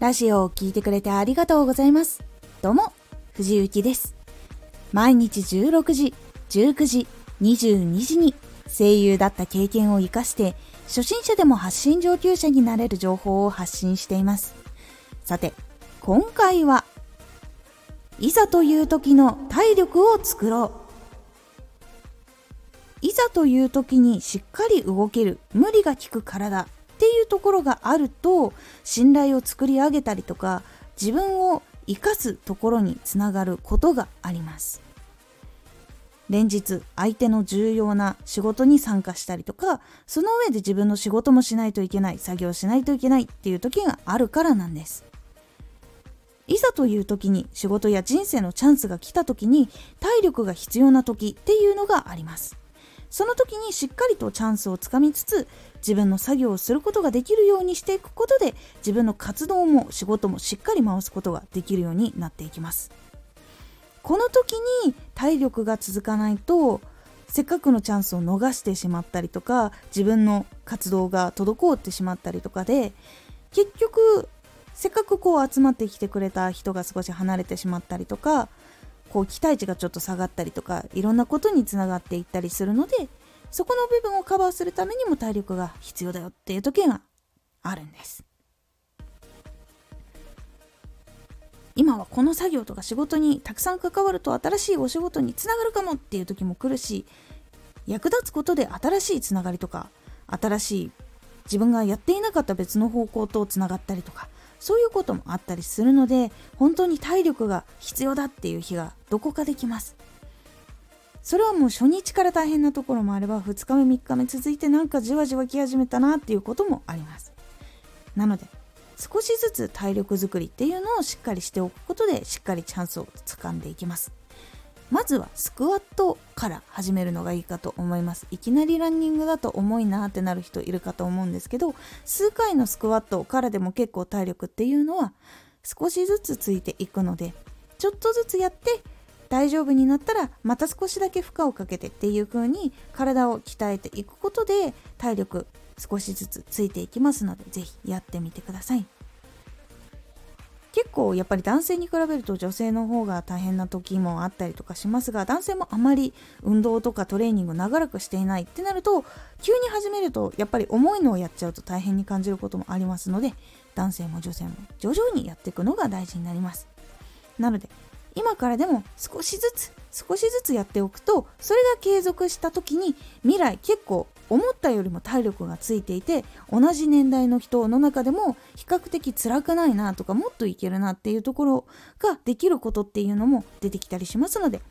ラジオを聴いてくれてありがとうございます。どうも、藤幸です。毎日16時、19時、22時に声優だった経験を活かして、初心者でも発信上級者になれる情報を発信しています。さて、今回は、いざという時の体力を作ろう。いざという時にしっかり動ける、無理が効く体っていうところがあると信頼を作り上げたりとか自分を生かすところにつながることがあります。連日相手の重要な仕事に参加したりとかその上で自分の仕事もしないといけない作業しないといけないっていう時があるからなんです。いざという時に仕事や人生のチャンスが来た時に体力が必要な時っていうのがあります。その時にしっかりとチャンスをつかみつつ自分の作業をすることができるようにしていくことで自分の活動も仕事もしっかり回すことができるようになっていきます。この時に体力が続かないとせっかくのチャンスを逃してしまったりとか自分の活動が滞ってしまったりとかで結局せっかくこう集まってきてくれた人が少し離れてしまったりとかこう期待値がちょっと下がったりとかいろんなことにつながっていったりするのでそこの部分をカバーするためにも体力が必要だよっていう時があるんです。今はこの作業とか仕事にたくさん関わると新しいお仕事につながるかもっていう時も来るし役立つことで新しいつながりとか新しい自分がやっていなかった別の方向とつながったりとかそういうこともあったりするので本当に体力が必要だっていう日がどこかできます。それはもう初日から大変なところもあれば2日目3日目続いてなんかじわじわ来始めたなっていうこともあります。なので少しずつ体力づくりっていうのをしっかりしておくことでしっかりチャンスをつかんでいきます。まずはスクワットから始めるのがいいかと思いますいきなりランニングだと重いなってなる人いるかと思うんですけど数回のスクワットからでも結構体力っていうのは少しずつついていくのでちょっとずつやって大丈夫になったらまた少しだけ負荷をかけてっていう風に体を鍛えていくことで体力少しずつついていきますので是非やってみてください。構やっぱり男性に比べると女性の方が大変な時もあったりとかしますが男性もあまり運動とかトレーニング長らくしていないってなると急に始めるとやっぱり重いのをやっちゃうと大変に感じることもありますので男性も女性も徐々にやっていくのが大事になります。なので今からでも少しずつ少しずつやっておくとそれが継続した時に未来結構思ったよりも体力がついていて同じ年代の人の中でも比較的辛くないなとかもっといけるなっていうところができることっていうのも出てきたりしますので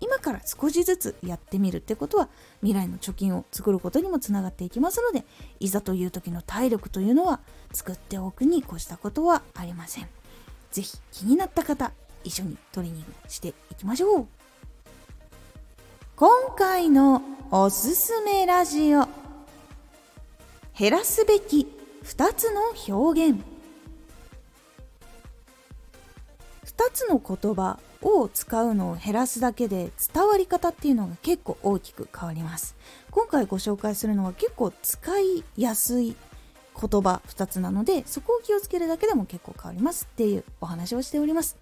今から少しずつやってみるってことは未来の貯金を作ることにもつながっていきますのでいざという時の体力というのは作っておくに越したことはありません。是非気になった方一緒にトレーニングしていきましょう今回のおすすめラジオ。減らすべき2つの表現。2つの言葉を使うのを減らすだけで伝わり方っていうのが結構大きく変わります。今回ご紹介するのは結構使いやすい言葉2つなのでそこを気をつけるだけでも結構変わりますっていうお話をしております。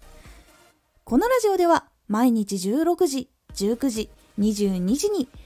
このラジオでは毎日16時、19時、22時に